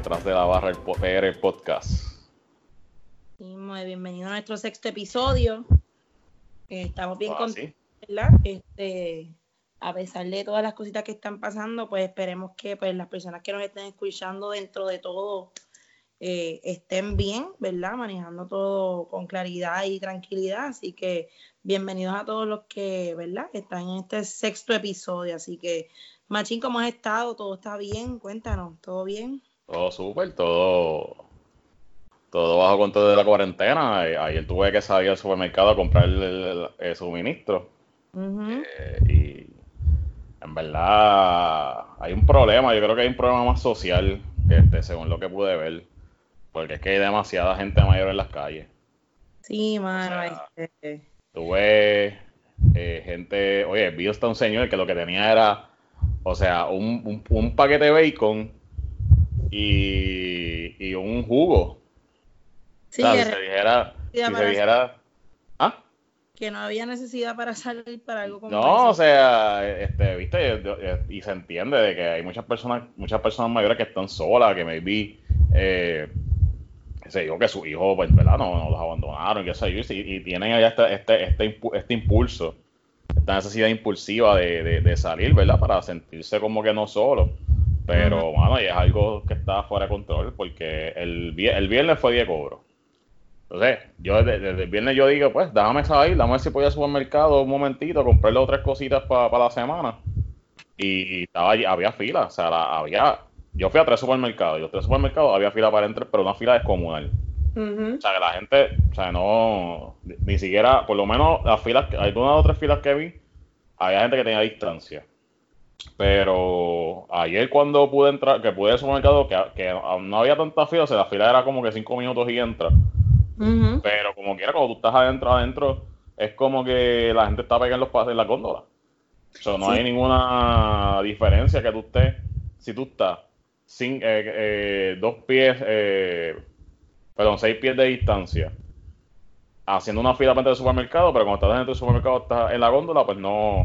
Detrás de la Barra, el PR Podcast. Sí, muy bienvenido a nuestro sexto episodio. Eh, estamos bien Ah, contentos, sí. ¿verdad? Este, a pesar de todas las cositas que están pasando, pues esperemos que pues, las personas que nos estén escuchando dentro de todo eh, estén bien, ¿verdad? Manejando todo con claridad y tranquilidad. Así que bienvenidos a todos los que, ¿verdad? Están en este sexto episodio. Así que, Machín, ¿cómo has estado? ¿Todo está bien? Cuéntanos, ¿todo bien? Todo súper, todo, todo bajo control de la cuarentena. Eh, Ayer tuve que salir al supermercado a comprar el, el- el suministro. Eh, y en verdad hay un problema, yo creo que hay un problema más social, este, según lo que pude ver. Porque es que hay demasiada gente mayor en las calles. Sí, mano, sea, este, Tuve eh, gente, oye, vi hasta un señor que lo que tenía era, o sea, un, un- un paquete de bacon y, y un jugo. sí, si se dijera, si se dijera, ¿ah? que no había necesidad para salir para algo como No, o sea, este, viste, yo- y se entiende de que hay muchas personas, muchas personas mayores que están solas, que maybe, eh, sé yo, que su hijo, pues, ¿verdad? No, no los abandonaron, qué sé yo, y, y tienen allá este, este, este, impu- este impulso, esta necesidad impulsiva de, de, de salir, ¿verdad? Para sentirse como que no solo. Pero, mano, y es algo que está fuera de control, porque el, el viernes fue día de cobro. Entonces, yo desde, desde el viernes yo digo, pues, déjame salir, dame ver si ir al supermercado un momentito, comprarle otras cositas para la semana. Y estaba allí- había fila, o sea, la- había, yo fui a tres supermercados, y los tres supermercados había fila para entrar, pero una fila descomunal. O sea, que la gente, o sea, no, ni, ni siquiera, por lo menos las filas, algunas otras filas que vi, había gente que tenía distancia. Pero ayer cuando pude entrar, que pude ir al supermercado, que, que no había tanta fila, o sea, la fila era como que cinco minutos y entra. Pero como quiera, cuando tú estás adentro, adentro, es como que la gente está pegada en los pases en la góndola. O sea, no Sí. hay ninguna diferencia que tú estés, si tú estás sin, eh, eh, dos pies, eh, perdón, seis pies de distancia, haciendo una fila entrar al supermercado, pero cuando estás dentro del supermercado, estás en la góndola, pues no.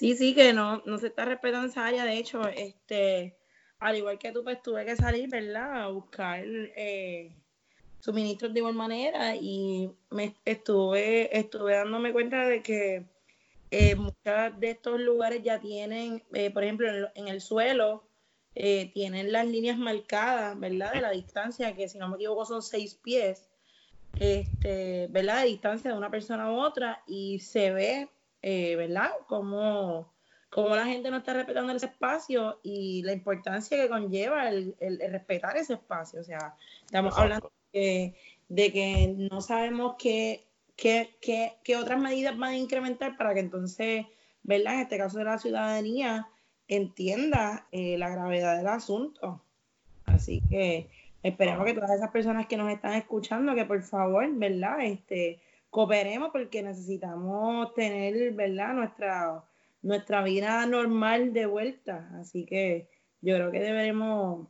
Sí, sí, que no, no se está respetando esa área. De hecho, este, al igual que tú, pues tuve que salir, ¿verdad? A buscar eh, suministros de igual manera y me estuve, estuve dándome cuenta de que eh, muchos de estos lugares ya tienen, eh, por ejemplo, en, el suelo, eh, tienen las líneas marcadas, ¿verdad? De la distancia, que si no me equivoco son seis pies, este, ¿verdad? De distancia de una persona a otra y se ve, eh, ¿verdad? Como, como la gente no está respetando ese espacio y la importancia que conlleva el, el- el respetar ese espacio. O sea, estamos Exacto. hablando de que no sabemos qué, qué, qué, qué otras medidas van a incrementar para que entonces, ¿verdad? En este caso de la ciudadanía, entienda eh, la gravedad del asunto. Así que esperemos que todas esas personas que nos están escuchando, que por favor, ¿verdad? Este, cooperemos porque necesitamos tener, ¿verdad? Nuestra, nuestra vida normal de vuelta. Así que yo creo que deberemos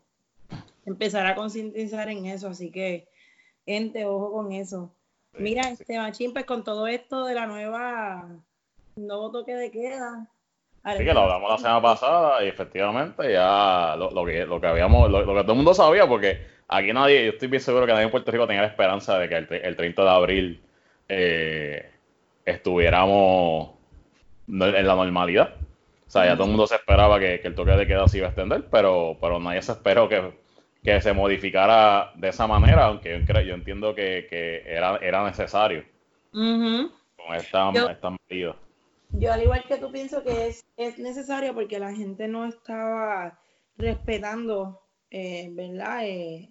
empezar a concientizar en eso. Así que, gente, ojo con eso. Mira, sí. este Machín, pues con todo esto de la nueva, nuevo toque de queda. Sí, que lo hablamos la semana pasada y efectivamente ya lo, lo que, lo que habíamos, lo, lo que todo el mundo sabía, porque aquí nadie, yo estoy bien seguro que nadie en Puerto Rico tenía la esperanza de que el, el 30 de abril eh, estuviéramos en la normalidad. O sea, ya todo el mundo se esperaba que, que el toque de queda se iba a extender, pero, pero nadie se esperó que, que se modificara de esa manera, aunque yo, entiendo que, que era, era necesario con esta, Yo- esta medida. Yo al igual que tú pienso que es, es necesario porque la gente no estaba respetando, eh, ¿verdad? Eh,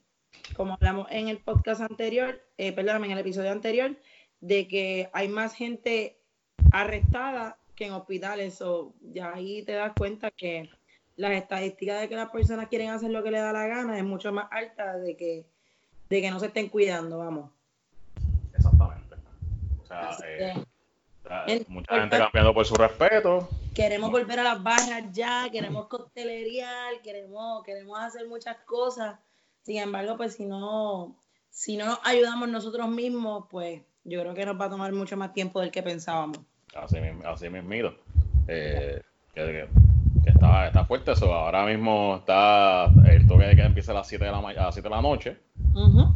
como hablamos en el podcast anterior, eh, perdóname, en el episodio anterior, de que hay más gente arrestada que en hospitales. O ya ahí te das cuenta que las estadísticas de que las personas quieren hacer lo que les da la gana es mucho más alta de que, de que no se estén cuidando, vamos. Exactamente. O sea, eh, o sea, mucha gente cambiando por su respeto. queremos volver a las barras ya, queremos coctelería, queremos, queremos hacer muchas cosas. Sin embargo, pues si no, si no nos ayudamos nosotros mismos, pues yo creo que nos va a tomar mucho más tiempo del que pensábamos. Así, mismo- así mismito. Eh, que, está, está, fuerte eso. Ahora mismo está el toque de que empieza a las 7 de la, a las 7 de la noche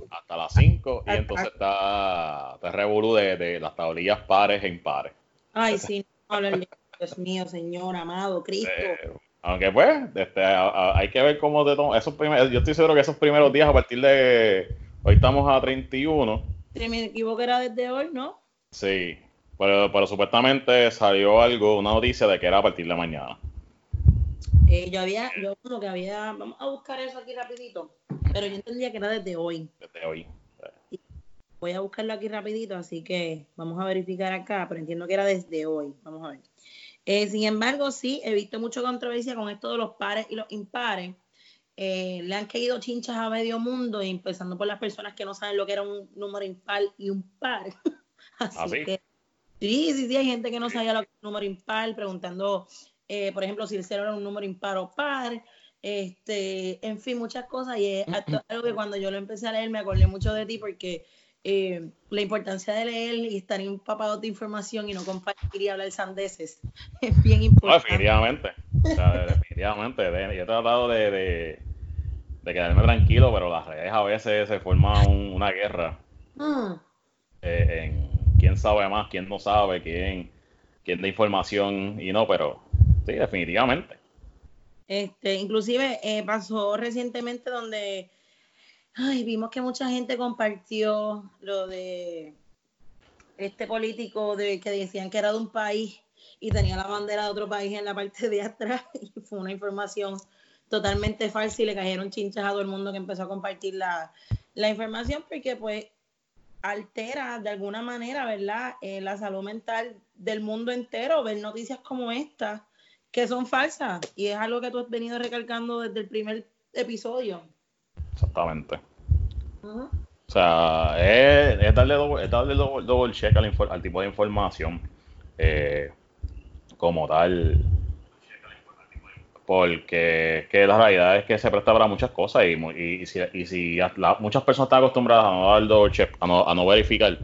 hasta las 5 y entonces está, está revolú de, de, las tablillas pares e impares. Ay, sí, Dios mío, Señor, amado, Cristo. Eh, aunque pues, este, hay que ver cómo te toma. Esos primeros, yo estoy seguro que esos primeros días a partir de... Hoy estamos a 31. Si me equivoco era desde hoy, ¿no? Sí, pero, pero supuestamente salió algo, una noticia de que era a partir de mañana. Eh, yo había, yo como que había, vamos a buscar eso aquí rapidito, pero yo entendía que era desde hoy. Desde hoy. Voy a buscarlo aquí rapidito, así que vamos a verificar acá, pero entiendo que era desde hoy. Vamos a ver. Eh, sin embargo, sí, he visto mucha controversia con esto de los pares y los impares. Eh, le han caído chinchas a medio mundo, empezando por las personas que no saben lo que era un número impar y un par. Así ¿Ah, sí? que sí, sí, sí, hay gente que no sabía lo que era un número impar, preguntando, eh, por ejemplo, si el cero era un número impar o par. Este, en fin, muchas cosas. Y es algo que cuando yo lo empecé a leer me acordé mucho de ti porque eh, la importancia de leer y estar empapado de información y no compartir y hablar sandeces es bien importante. definitivamente. Definitivamente. Yo he tratado de, de, quedarme tranquilo, pero las redes a veces se forma una guerra. Mm. Eh, en quién sabe más, quién no sabe, quién, quién da información y no, pero sí, definitivamente. Este, inclusive eh, pasó recientemente donde Ay, vimos que mucha gente compartió lo de este político de que decían que era de un país y tenía la bandera de otro país en la parte de atrás y fue una información totalmente falsa y le cayeron chinchas a todo el mundo que empezó a compartir la, información porque pues altera de alguna manera, ¿verdad? Eh, la salud mental del mundo entero, ver noticias como esta que son falsas y es algo que tú has venido recalcando desde el primer episodio. Exactamente. O sea, es, darle, doble, es check al, tipo de información eh, como tal. Porque que la realidad es que se presta para muchas cosas y, y, si, y si muchas personas están acostumbradas a no dar check, a no, a no verificar,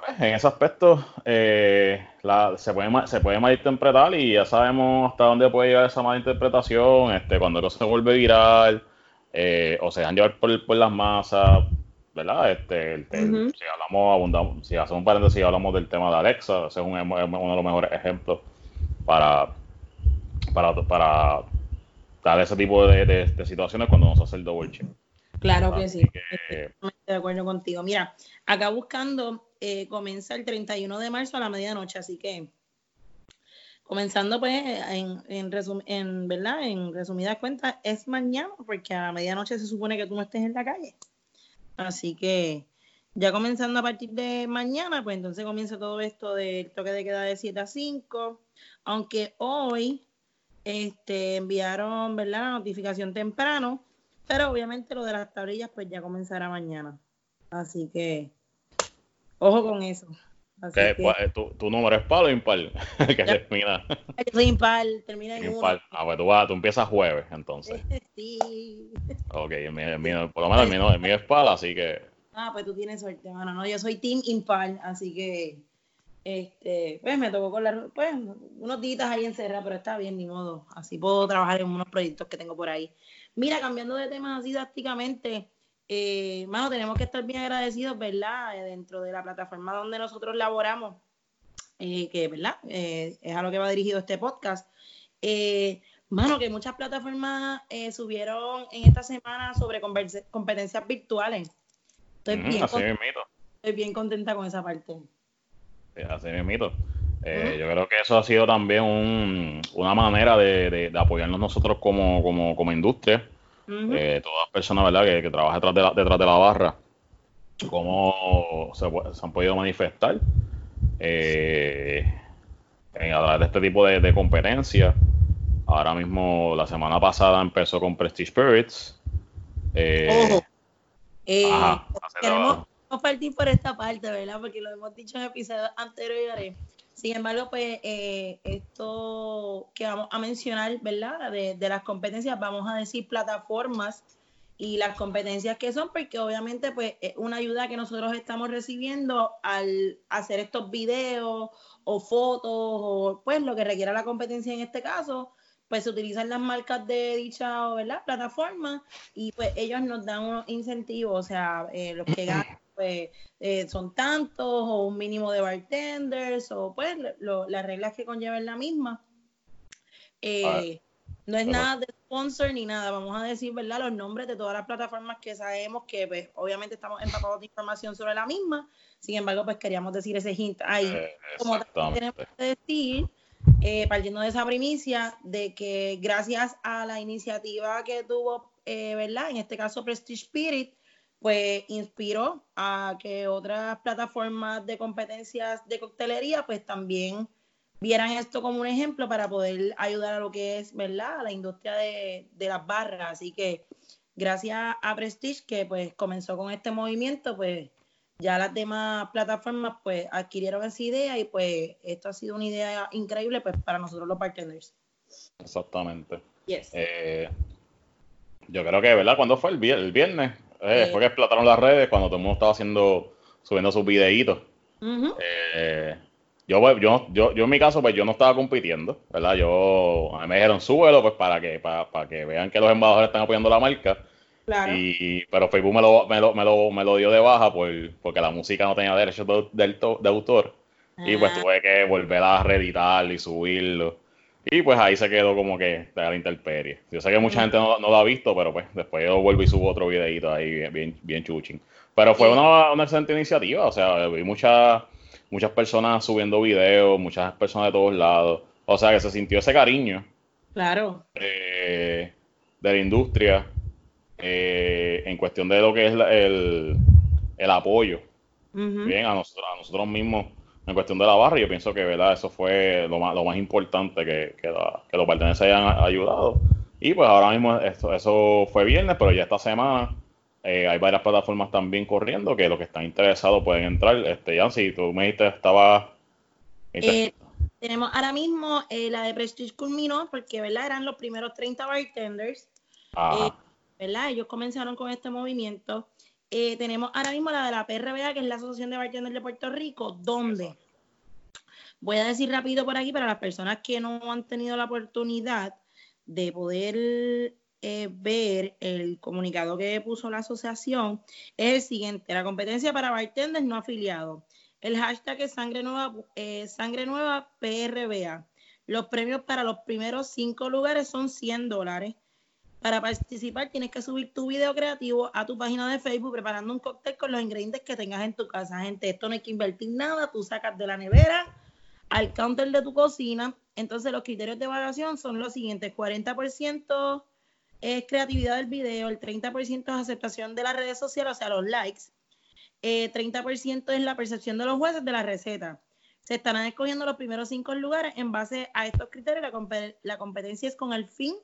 pues, en ese aspecto eh, se, puede, se puede malinterpretar y ya sabemos hasta dónde puede llegar esa malinterpretación este, cuando eso se vuelve viral eh, o se dejan llevar por, por, las masas, ¿verdad? Este, Si hablamos, abundamos, si hacemos un paréntesis, hablamos del tema de Alexa, ese es uno de los mejores ejemplos para, para, para dar ese tipo de, de, situaciones cuando nos hace el double check. Claro que sí, estoy de acuerdo contigo. Mira, acá buscando, eh, comienza el 31 de marzo a la medianoche, así que Comenzando pues en, en, en, ¿verdad? en resumidas cuentas, es mañana porque a medianoche se supone que tú no estés en la calle. Así que ya comenzando a partir de mañana, pues entonces comienza todo esto del toque de queda de 7 a 5, aunque hoy este, enviaron ¿verdad? la notificación temprano, pero obviamente lo de las tablillas pues ya comenzará mañana. Así que ojo con eso. Eh, ¿Tu, número es par o impar? que termina. Soy impar, termina en impar. Ah, pues tú, vas, tú empiezas jueves, entonces. sí. Ok, el mío, por lo menos el mío, el mío es par, así que. Ah, pues tú tienes suerte, mano. No, yo soy team impar, así que. Este, pues me tocó con la, pues, unos días ahí encerrados, pero está bien, ni modo. Así puedo trabajar en unos proyectos que tengo por ahí. Mira, cambiando de temas así drásticamente, eh, mano, tenemos que estar bien agradecidos, ¿verdad? Eh, dentro de la plataforma donde nosotros laboramos, eh, que, ¿verdad? Eh, es a lo que va dirigido este podcast. mano, que muchas plataformas subieron en esta semana sobre competencias virtuales. Estoy, bien estoy bien contenta con esa parte. así mismo. Yo creo que eso ha sido también una manera de, apoyarnos nosotros como, como, como industria eh, todas las personas ¿verdad? Que, que trabajan detrás de, la, detrás de la barra, cómo se, han podido manifestar eh, en, a través de este tipo de, de competencias. Ahora mismo, la semana pasada empezó con Prestige Spirits. Eh, ajá, queremos partir por esta parte, ¿verdad? Porque lo hemos dicho en episodios anteriores sin embargo, pues eh, esto que vamos a mencionar, ¿verdad? De, las competencias, vamos a decir plataformas y las competencias que son, porque obviamente pues es una ayuda que nosotros estamos recibiendo al hacer estos videos o fotos o pues lo que requiera la competencia en este caso, pues se utilizan las marcas de dicha ¿verdad? plataforma y pues ellos nos dan unos incentivos, o sea, eh, los que ganan pues eh, son tantos o un mínimo de bartenders o pues las reglas que conllevan la misma. Eh, no es nada de sponsor ni nada, vamos a decir, ¿verdad? Los nombres de todas las plataformas que sabemos que, pues, obviamente estamos empapados de información sobre la misma. Sin embargo, pues queríamos decir ese hint ahí. Eh, Como tenemos que decir, eh, partiendo de esa primicia, de que gracias a la iniciativa que tuvo, eh, ¿verdad? En este caso, Prestige Spirit, pues inspiró a que otras plataformas de competencias de coctelería, pues también vieran esto como un ejemplo para poder ayudar a lo que es, ¿verdad?, a la industria de, las barras. Así que gracias a Prestige, que pues comenzó con este movimiento, pues ya las demás plataformas pues adquirieron esa idea y pues esto ha sido una idea increíble pues para nosotros los bartenders. Exactamente. Eh, yo creo que, ¿verdad? ¿Cuándo fue? El, viernes. Eh, fue que explotaron las redes cuando todo el mundo estaba haciendo, subiendo sus videitos. Yo, pues, yo, yo, yo en mi caso, pues yo no estaba compitiendo, ¿verdad? Yo, a mí me dijeron, súbelo, pues para que, para, para que vean que los embajadores están apoyando la marca. Claro. Y, pero Facebook me lo, me lo, me lo, me lo dio de baja por, porque la música no tenía derechos de, de, autor. Y pues ah. tuve que volver a reeditarlo y subirlo. Y pues ahí se quedó como que de la interperie. Yo sé que mucha gente no, no, lo ha visto, pero pues después yo vuelvo y subo otro videito ahí bien, bien, bien chuchín. Pero fue una, una excelente iniciativa, o sea, vi mucha muchas personas subiendo videos, muchas personas de todos lados. O sea que se sintió ese cariño. Claro. Eh, de la industria eh, en cuestión de lo que es el, el apoyo. Bien, a nosotros, a nosotros mismos en cuestión de la barra. Yo pienso que verdad eso fue lo más, lo más importante que, que, que los hayan ayudado. Y pues ahora mismo esto, eso fue viernes, pero ya esta semana eh, hay varias plataformas también corriendo que los que están interesados pueden entrar. Este, si tú me dijiste estaba... Eh, tenemos ahora mismo eh, la de Prestige culminó porque, ¿verdad? Eran los primeros 30 bartenders. ¿Verdad? Ellos comenzaron con este movimiento. Tenemos ahora mismo la de la PRBA, que es la Asociación de Bartenders de Puerto Rico, donde... Voy a decir rápido por aquí para las personas que no han tenido la oportunidad de poder eh, ver el comunicado que puso la asociación es el siguiente, la competencia para bartenders no afiliados. El hashtag es sangre nueva, eh, sangre nueva PRBA. Los premios para los primeros cinco lugares son 100 dólares. Para participar tienes que subir tu video creativo a tu página de Facebook preparando un cóctel con los ingredientes que tengas en tu casa. Gente, esto no hay que invertir nada, tú sacas de la nevera al counter de tu cocina. Entonces los criterios de evaluación son los siguientes, 40% es creatividad del video, el 30% es aceptación de las redes sociales, o sea, los likes, 30% eh, es la percepción de los jueces de la receta. Se estarán escogiendo los primeros cinco lugares en base a estos criterios. La, competencia es con el fin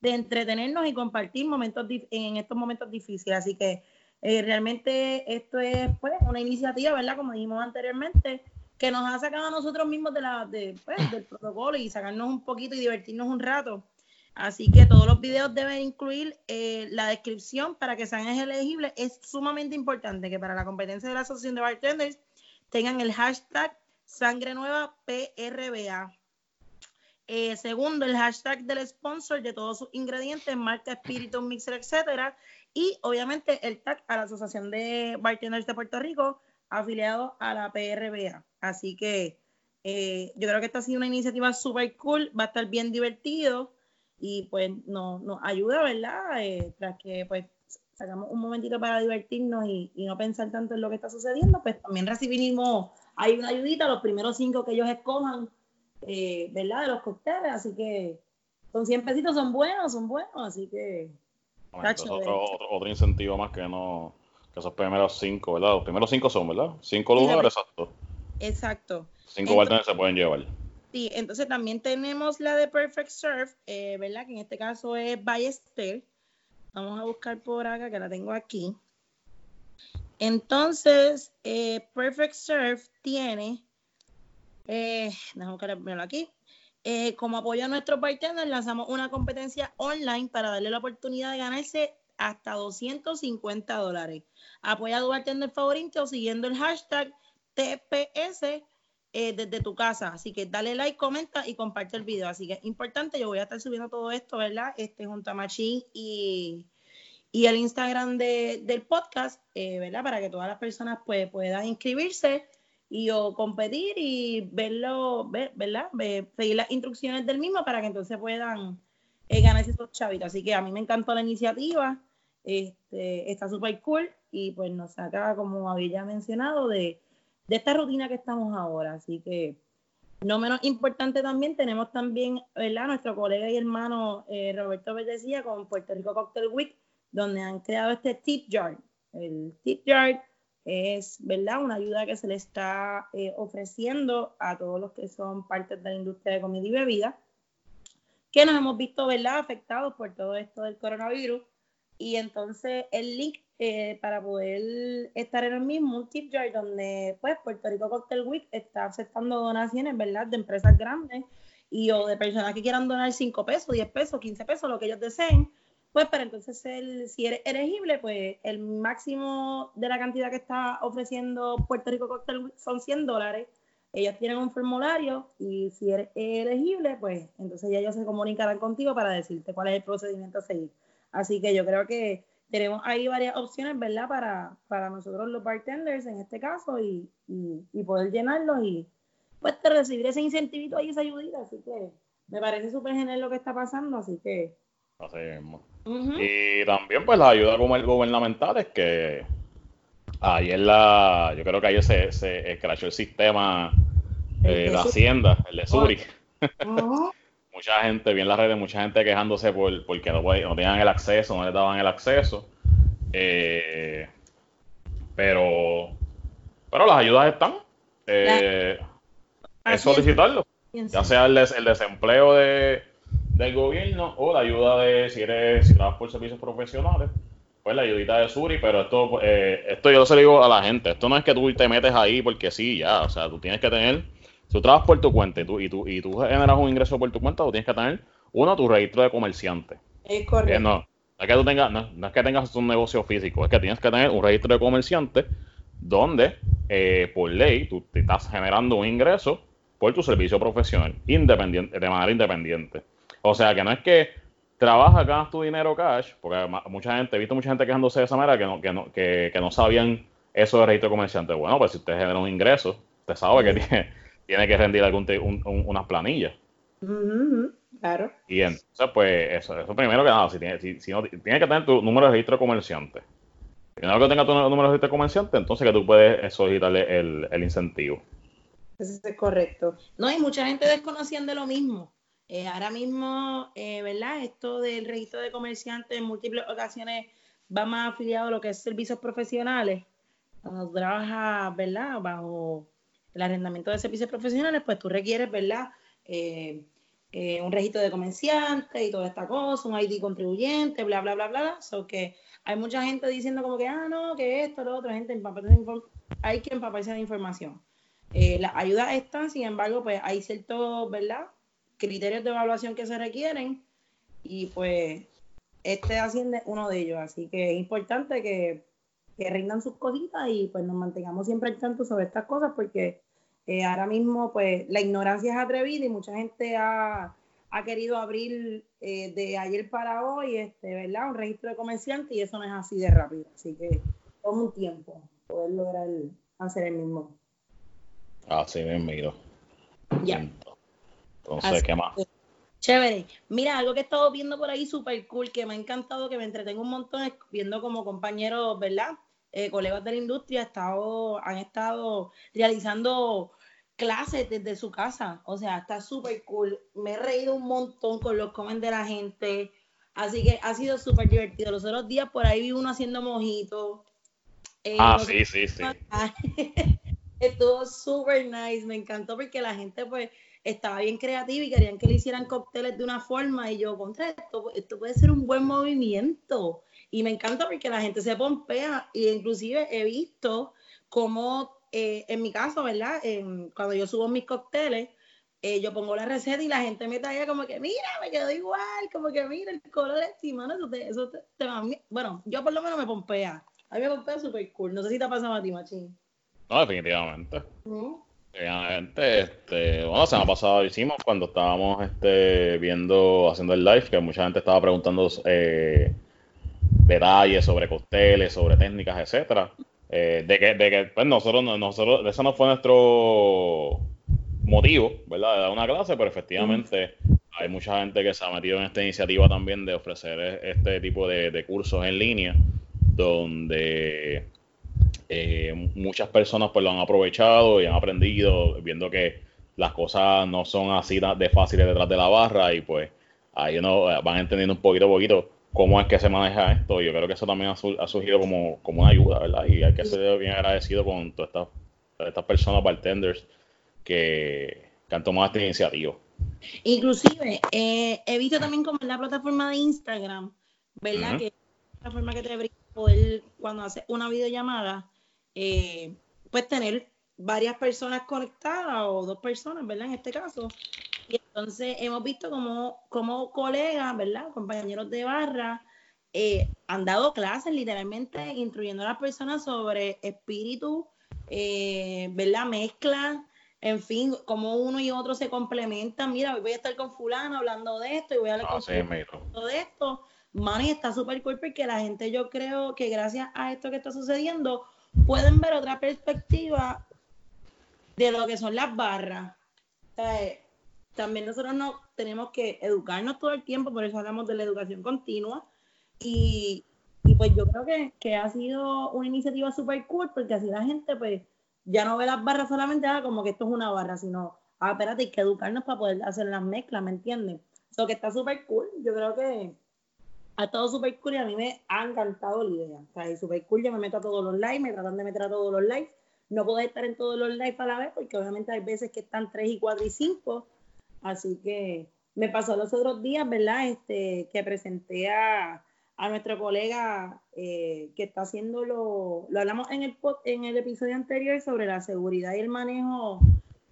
de entretenernos y compartir momentos en estos momentos difíciles. Así que eh, realmente esto es pues, una iniciativa, ¿verdad? Como dijimos anteriormente, que nos ha sacado a nosotros mismos de pues, del protocolo y sacarnos un poquito y divertirnos un rato Así que todos los videos deben incluir eh, la descripción para que sean elegibles. Es sumamente importante que para la competencia de la Asociación de Bartenders tengan el hashtag Sangre Nueva PRBA. Eh, segundo, el hashtag del sponsor de todos sus ingredientes, marca, espíritu, mixer, etcétera. Y obviamente el tag a la Asociación de Bartenders de Puerto Rico, afiliado a la PRBA. Así que eh, yo creo que esta ha sido una iniciativa súper cool, va a estar bien divertido y pues nos, ayuda, ¿verdad? Eh, tras que pues sacamos un momentito para divertirnos y, no pensar tanto en lo que está sucediendo, pues también recibimos, hay una ayudita, los primeros cinco que ellos escojan, eh, ¿verdad? De los cócteles, así que son 100 pesitos, son buenos, son buenos, así que... otro, otro, incentivo más que no, que esos primeros cinco, ¿verdad? Los primeros cinco son, ¿verdad? Cinco lugares, exacto. Exacto. Cinco bartenders se pueden llevar. Sí, entonces también tenemos la de Perfect Surf, eh, ¿verdad? Que en este caso es Ballester. Vamos a buscar por acá, que la tengo aquí. Entonces, eh, Perfect Surf tiene, eh, déjame buscarlo aquí, eh, como apoyo a nuestros bartenders, lanzamos una competencia online para darle la oportunidad de ganarse hasta 250 dólares. Apoya a tu bartender favorito siguiendo el hashtag TPS eh, desde tu casa. Así que dale like, comenta y comparte el video. Así que es importante, yo voy a estar subiendo todo esto, ¿verdad? Este junto a Machín y, y el Instagram del podcast, eh, ¿verdad? Para que todas las personas pues, puedan inscribirse y o competir y verlo, ver, ¿verdad? seguir las instrucciones del mismo para que entonces puedan eh, ganarse esos chavitos. Así que a mí me encantó la iniciativa, este, está súper cool y pues nos saca, como había mencionado, de, de esta rutina que estamos ahora. Así que no menos importante también, tenemos también, ¿verdad? Nuestro colega y hermano eh, Roberto Verdecía con Puerto Rico Cocktail Week, donde han creado este tip jar. El tip jar es, ¿verdad? Una ayuda que se le está eh, ofreciendo a todos los que son parte de la industria de comida y bebida, que nos hemos visto, ¿verdad? Afectados por todo esto del coronavirus. Y entonces el link eh, para poder estar en el mismo, tip jar donde, pues, Puerto Rico Cocktail Week está aceptando donaciones, ¿verdad? De empresas grandes y o de personas que quieran donar 5 pesos, 10 pesos, 15 pesos, lo que ellos deseen pues para entonces si eres elegible, pues el máximo de la cantidad que está ofreciendo Puerto Rico Cocktail son 100 dólares. Ellos tienen un formulario y si eres elegible, pues entonces ya ellos se comunicarán contigo para decirte cuál es el procedimiento a seguir. Así que yo creo que tenemos ahí varias opciones, ¿verdad? Para, para nosotros los bartenders en este caso y, y, poder llenarlos y pues recibir ese incentivito ahí, esa ayudita. Así que me parece súper genial lo que está pasando, así que... Así mismo. Y también pues las ayudas gubernamentales que ayer la, yo creo que ayer se, se escrachó el sistema de la Hacienda, el de Suri. mucha gente, bien las redes, mucha gente quejándose por, porque no, no tenían el acceso, no les daban el acceso. Eh, pero, pero las ayudas están. Eh, es solicitarlo. Ya sea el desempleo de del gobierno o la ayuda de, si eres, si trabajas por servicios profesionales, pues la ayudita de Suri, pero esto, eh, esto yo se lo digo a la gente, esto no es que tú te metes ahí porque sí, ya, o sea, tú tienes que tener, si tú trabajas por tu cuenta y tú, y tú, y tú generas un ingreso por tu cuenta, tú tienes que tener, uno, tu registro de comerciante. Es correcto. no, no, es que tú tengas, no, es que tengas un negocio físico, es que tienes que tener un registro de comerciante donde, eh, por ley, tú te estás generando un ingreso por tu servicio profesional, independiente, de manera independiente. O sea, que no es que trabajas, ganas tu dinero cash, porque mucha gente, he visto mucha gente quejándose de esa manera que no, que no, que, no sabían eso de registro comerciante. Bueno, pues si usted genera un ingreso, usted sabe que tiene, tiene que rendir algún unas planillas. claro. Y entonces, pues, eso, eso primero que nada, si tiene, si, no, tiene que tener tu número de registro comerciante. Primero que tenga tu número de registro comerciante, entonces que tú puedes solicitarle el, el incentivo. Eso es correcto. No, hay mucha gente desconociendo lo mismo. Eh, ahora mismo, eh, ¿verdad? Esto del registro de comerciantes en múltiples ocasiones va más afiliado a lo que es servicios profesionales. Cuando trabajas, ¿verdad? Bajo el arrendamiento de servicios profesionales, pues tú requieres, ¿verdad? Eh, un registro de comerciantes y toda esta cosa, un ID contribuyente, bla, bla, bla, bla. So que hay mucha gente diciendo como que, ah, no, que esto, lo otro, gente hay que empaparse de información. las ayudas están, sin embargo, pues hay cierto, ¿verdad? Criterios de evaluación que se requieren y pues este Hacienda uno de ellos. Así que es importante que, que rindan sus cositas y pues nos mantengamos siempre al tanto sobre estas cosas porque eh, ahora mismo pues la ignorancia es atrevida y mucha gente ha, ha querido abrir eh, de ayer para hoy, este, ¿verdad? Un registro de comerciante y eso no es así de rápido. Así que toma un tiempo poder lograr hacer el mismo. Así mismo. Ya. Entonces, ¿qué más? Chévere. Mira, algo que he estado viendo por ahí súper cool, que me ha encantado, que me entretengo un montón, viendo como compañeros, ¿verdad? Eh, colegas de la industria estado, han estado realizando clases desde su casa. O sea, está súper cool. Me he reído un montón con los comen de la gente. Así que ha sido súper divertido. Los otros días por ahí vi uno haciendo mojitos. Eh, ah, sí, sí, sí. Estuvo súper nice. Me encantó porque la gente, pues, estaba bien creativa y querían que le hicieran cócteles de una forma y yo, contra esto, esto puede ser un buen movimiento. Y me encanta porque la gente se pompea y inclusive he visto cómo, eh, en mi caso, ¿verdad? cuando yo subo mis cócteles, eh, yo pongo la receta y la gente me trae como que, mira, me quedó igual, como que mira el color encima, ¿no? Eso te, eso te, va Bueno, yo por lo menos me pompea. A mí me pompea súper cool. No sé si te ha pasado a ti, Machín. No, definitivamente. Definitivamente, este, bueno, se me ha pasado, hicimos cuando estábamos este, viendo, haciendo el live, que mucha gente estaba preguntando eh, detalles sobre costeles, sobre técnicas, etcétera. Eh, de que, de que pues nosotros, nosotros, eso no fue nuestro motivo, ¿verdad? De dar una clase, pero efectivamente hay mucha gente que se ha metido en esta iniciativa también de ofrecer e, este tipo de, cursos en línea, donde eh, muchas personas pues lo han aprovechado y han aprendido, viendo que las cosas no son así de fáciles detrás de la barra y pues ahí uno eh, van entendiendo un poquito a poquito cómo es que se maneja esto. Yo creo que eso también ha, surgido como, como una ayuda, ¿verdad? Y hay que ser bien agradecido con todas estas, estas personas, bartenders, que, han tomado esta iniciativa. Inclusive, eh, he visto también como en la plataforma de Instagram, ¿verdad? Que es la plataforma que te brinda poder, cuando haces una videollamada, eh, pues tener varias personas conectadas o dos personas, ¿verdad? En este caso. Y entonces hemos visto como, como colegas, ¿verdad? Compañeros de barra, eh, han dado clases literalmente instruyendo a las personas sobre espíritu, eh, ¿verdad? Mezcla, en fin, cómo uno y otro se complementan. Mira, hoy voy a estar con fulano hablando de esto y voy a hablar ah, con de esto. Manny está súper cool porque la gente yo creo que gracias a esto que está sucediendo pueden ver otra perspectiva de lo que son las barras. también nosotros no tenemos que educarnos todo el tiempo, por eso hablamos de la educación continua. Y, pues yo creo que, que ha sido una iniciativa súper cool porque así la gente pues ya no ve las barras solamente ah, como que esto es una barra, sino, ah, espérate, hay que educarnos para poder hacer las mezclas, ¿me entiendes? Eso que está súper cool, yo creo que ha estado súper cool y a mí me ha encantado la idea. O sea, es súper cool, yo me meto a todos los lives, me tratan de meter a todos los lives. No puedo estar en todos los lives a la vez porque obviamente hay veces que están 3 y 4 y 5. Así que me pasó los otros días, ¿verdad? Este, que presenté a, a nuestro colega eh, que está haciendo lo, lo hablamos en el, en el episodio anterior sobre la seguridad y el manejo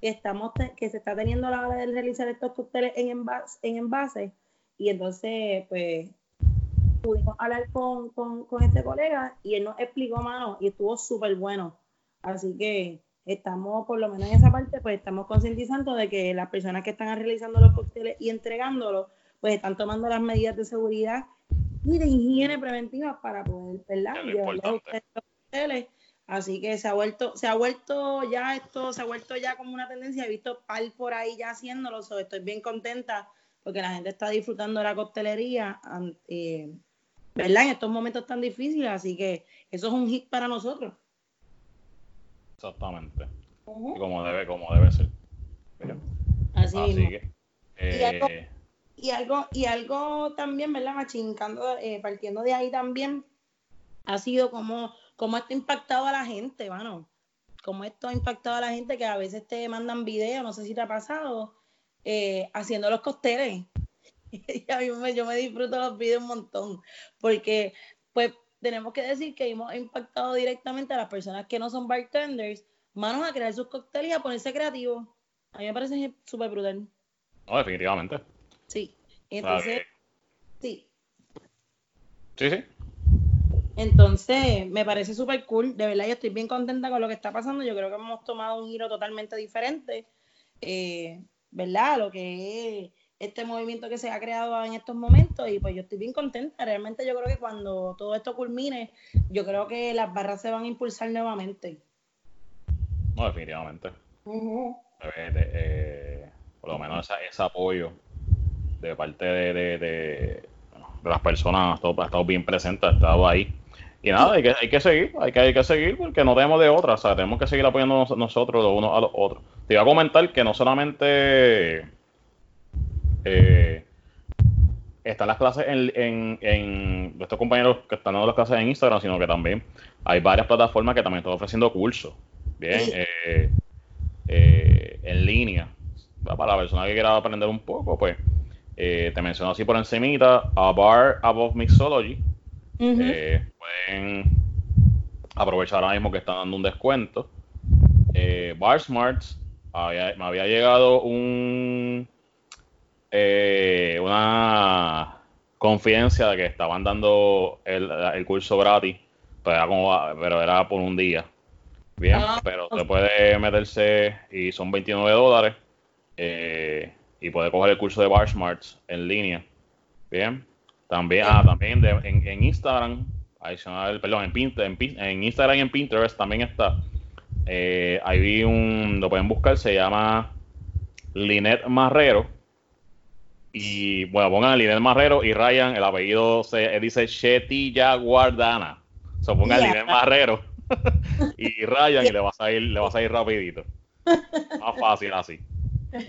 que, estamos que se está teniendo a la hora de realizar estos cócteles en envase, en envase. Y entonces, pues, pudimos hablar con, con, con este colega y él nos explicó, mano, y estuvo súper bueno. Así que estamos, por lo menos en esa parte, pues estamos concientizando de que las personas que están realizando los cócteles y entregándolos, pues están tomando las medidas de seguridad y de higiene preventiva para poder, ¿verdad? Llevarle Así que se ha vuelto, se ha vuelto ya esto, se ha vuelto ya como una tendencia. He visto pal por ahí ya haciéndolo, estoy bien contenta porque la gente está disfrutando de la coctelería, eh, ¿verdad? En estos momentos tan difíciles, así que eso es un hit para nosotros. Exactamente. Como debe, como debe ser. Así, que. Eh, y algo, y algo también, ¿verdad? Machincando, eh, partiendo de ahí también, ha sido como, como esto ha impactado a la gente, bueno, como esto ha impactado a la gente que a veces te mandan videos, no sé si te ha pasado, eh, haciendo los costeles. y a mí me, yo me disfruto los videos un montón, porque pues tenemos que decir que hemos impactado directamente a las personas que no son bartenders, manos a crear sus cócteles y a ponerse creativos. A mí me parece súper brutal. No, definitivamente. Sí. Entonces, sí. Sí, sí. Entonces, me parece súper cool. De verdad, yo estoy bien contenta con lo que está pasando. Yo creo que hemos tomado un giro totalmente diferente, eh, ¿verdad? Lo que es este movimiento que se ha creado en estos momentos. Y pues yo estoy bien contenta. Realmente yo creo que cuando todo esto culmine, yo creo que las barras se van a impulsar nuevamente. No, definitivamente. Eh, por lo menos ese apoyo de parte de, de, las personas, ha estado, bien presente, ha estado ahí. Y nada, hay que, hay que seguir, hay que, hay que seguir porque no tenemos de otra, o sea, tenemos que seguir apoyando nosotros los unos a los otros. Te iba a comentar que no solamente eh, están las clases en, en, en nuestros compañeros que están dando las clases en Instagram, sino que también hay varias plataformas que también están ofreciendo cursos, bien, eh, eh, en línea, para la persona que quiera aprender un poco, pues eh, te menciono así por encimita, A Bar Above Mixology. Eh, pueden aprovechar ahora mismo que están dando un descuento. Eh, Bar Smarts, me había llegado un eh, una confidencia de que estaban dando el, curso gratis, pero era, como, pero era por un día. Bien, ah, pero se puede meterse y son 29 dólares eh, y puede coger el curso de Bar Smarts en línea. Bien, también, ah, también en, Instagram, adicional, perdón, en, en, en, Instagram y en Pinterest también está. Eh, ahí un, lo pueden buscar, se llama Linet Marrero y bueno, pongan a Linel Marrero y Ryan, el apellido se dice Chetilla Guardana. O sea, pongan a Linel Marrero y Ryan y le vas a ir, le vas a ir rapidito. Más fácil así.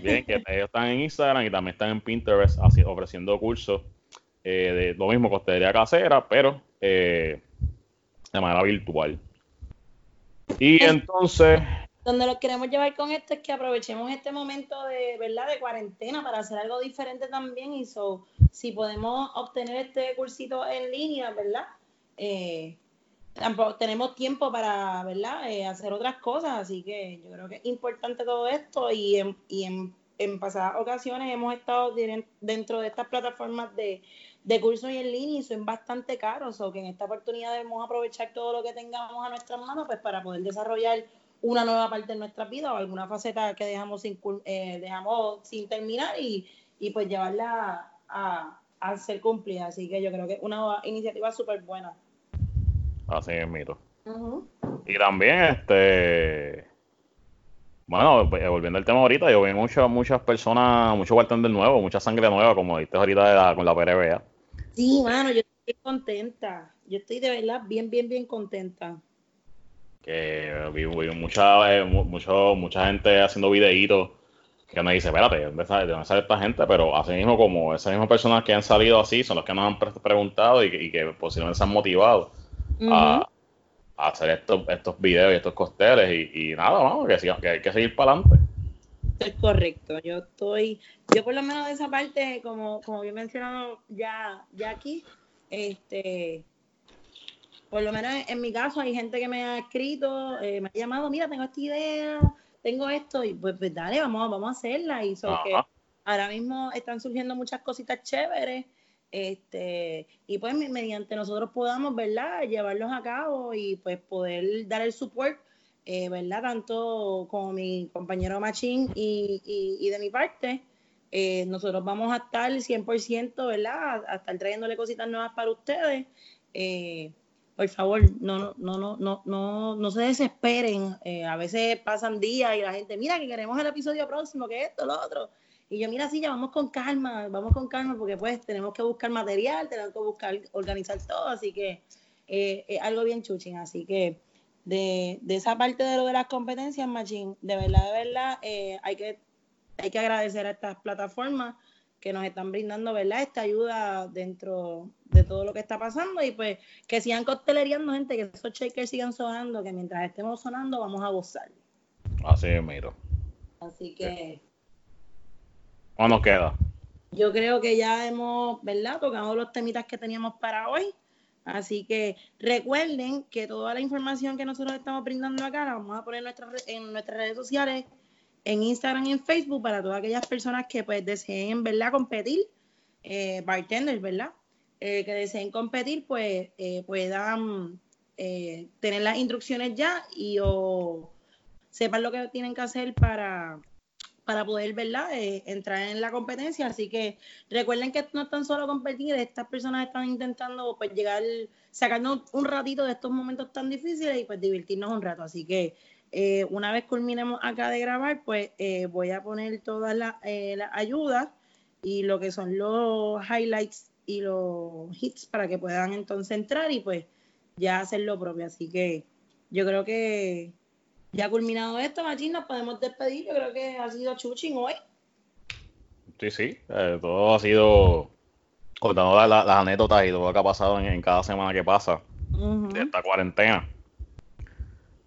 Bien, que ellos están en Instagram y también están en Pinterest así, ofreciendo cursos eh, de lo mismo, costería casera, pero eh, de manera virtual. Y entonces, donde lo queremos llevar con esto es que aprovechemos este momento de, ¿verdad? de cuarentena para hacer algo diferente también y so, si podemos obtener este cursito en línea, ¿verdad? Eh, tenemos tiempo para, ¿verdad? Eh, hacer otras cosas, así que yo creo que es importante todo esto y en, y en, en pasadas ocasiones hemos estado dentro de estas plataformas de, de cursos y en línea y son bastante caros, o que en esta oportunidad debemos aprovechar todo lo que tengamos a nuestras manos pues para poder desarrollar una nueva parte de nuestra vida o alguna faceta que dejamos sin, eh, dejamos sin terminar y, pues llevarla a, a, ser cumplida. Así que yo creo que es una iniciativa súper buena. Así es, mito. Y también, este. Bueno, pues, volviendo al tema ahorita, yo vi muchas, muchas personas, mucho del nuevo, mucha sangre nueva, como viste ahorita con la PRBA. Sí, mano, yo estoy contenta. Yo estoy de verdad bien, bien, bien contenta que vi, mucha, eh, mucho, mucha gente haciendo videitos que uno dice, espérate, ¿de dónde sale, esta gente? Pero así mismo como esas mismas personas que han salido así son los que nos han preguntado y que, posiblemente se han motivado a, hacer estos, estos videos y estos costeles y, nada, vamos, que, que hay que seguir para adelante. Es correcto, yo estoy, yo por lo menos de esa parte, como, como bien mencionado ya, ya aquí, este por lo menos en mi caso hay gente que me ha escrito, eh, me ha llamado, mira, tengo esta idea, tengo esto, y pues, pues dale, vamos, vamos a hacerla. Y so que ahora mismo están surgiendo muchas cositas chéveres, este, y pues mediante nosotros podamos, ¿verdad?, llevarlos a cabo y pues poder dar el support, eh, ¿verdad?, tanto como mi compañero Machín y, y, de mi parte. Eh, nosotros vamos a estar 100%, ¿verdad? A estar trayéndole cositas nuevas para ustedes. Eh, por favor, no, no, no, no, no, no se desesperen. Eh, a veces pasan días y la gente, mira que queremos el episodio próximo, que esto, lo otro. Y yo, mira, sí, ya vamos con calma, vamos con calma, porque pues tenemos que buscar material, tenemos que buscar, organizar todo, así que eh, es algo bien chuchín. Así que de, de, esa parte de lo de las competencias, Machín, de verdad, de verdad, eh, hay, que, hay que agradecer a estas plataformas que nos están brindando, ¿verdad? Esta ayuda dentro de todo lo que está pasando y pues que sigan costeleriando, gente, que esos shakers sigan sonando, que mientras estemos sonando vamos a gozar. Así es, miro. Así que... ¿Cuándo nos queda? Yo creo que ya hemos, ¿verdad? Tocado los temitas que teníamos para hoy. Así que recuerden que toda la información que nosotros estamos brindando acá la vamos a poner en nuestras, en nuestras redes sociales en Instagram y en Facebook para todas aquellas personas que pues deseen, ¿verdad? Competir, eh, bartenders, ¿verdad? Eh, que deseen competir, pues eh, puedan eh, tener las instrucciones ya y o sepan lo que tienen que hacer para, para poder, ¿verdad? entrar en la competencia. Así que recuerden que no están solo competir, estas personas están intentando pues llegar, sacarnos un ratito de estos momentos tan difíciles y pues divertirnos un rato. Así que eh, una vez culminemos acá de grabar, pues eh, voy a poner todas las eh, ayudas y lo que son los highlights y los hits para que puedan entonces entrar y pues ya hacer lo propio. Así que yo creo que ya culminado esto, Machín, nos podemos despedir. Yo creo que ha sido chuching hoy. Sí, sí, todo ha sido contando las, anécdotas y todo lo que ha pasado en, cada semana que pasa de esta cuarentena.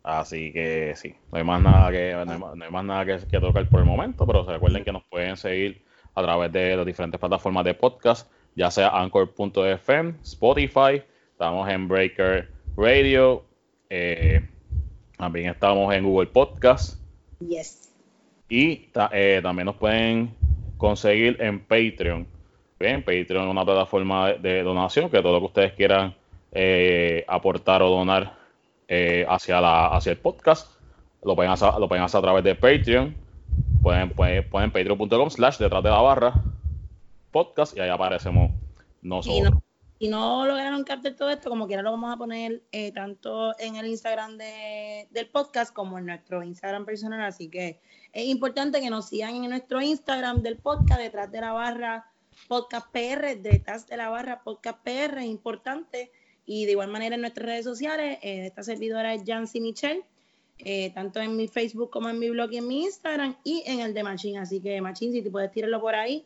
Así que sí, no hay más nada que, no hay, más nada que, tocar por el momento, pero recuerden que nos pueden seguir a través de las diferentes plataformas de podcast, ya sea Anchor.fm, Spotify, estamos en Breaker Radio, eh, también estamos en Google Podcast. Yes. Y eh, también nos pueden conseguir en Patreon. Bien, Patreon es una plataforma de, donación que todo lo que ustedes quieran eh, aportar o donar eh, hacia, la, hacia el podcast lo pueden, hacer, lo pueden hacer a través de Patreon. Pueden, pueden, pueden patreon.com slash detrás de la barra podcast y ahí aparecemos nosotros y no lograron captar todo esto, como quiera lo vamos a poner eh, tanto en el Instagram del podcast como en nuestro Instagram personal. Así que es importante que nos sigan en nuestro Instagram del podcast, detrás de la barra podcast PR, detrás de la barra podcast PR, es importante. Y de igual manera en nuestras redes sociales, eh, esta servidora es Jancy Michelle, eh, tanto en mi Facebook como en mi blog y en mi Instagram y en el de Machine. Así que Machine, si te puedes tirarlo por ahí.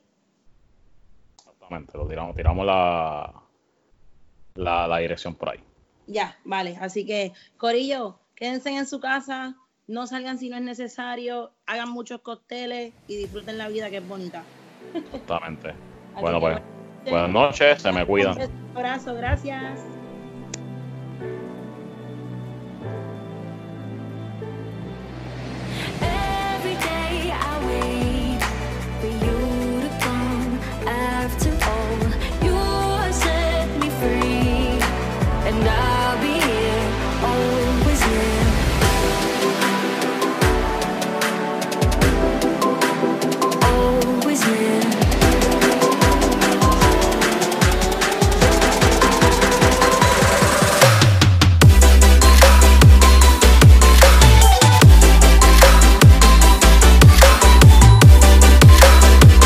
Exactamente, lo tiramos, tiramos la, la, dirección por ahí. Ya, vale. Así que, Corillo, quédense en su casa, no salgan si no es necesario, hagan muchos cócteles y disfruten la vida que es bonita. Exactamente. bueno, pues, buenas noches, se me cuidan. Un abrazo, gracias.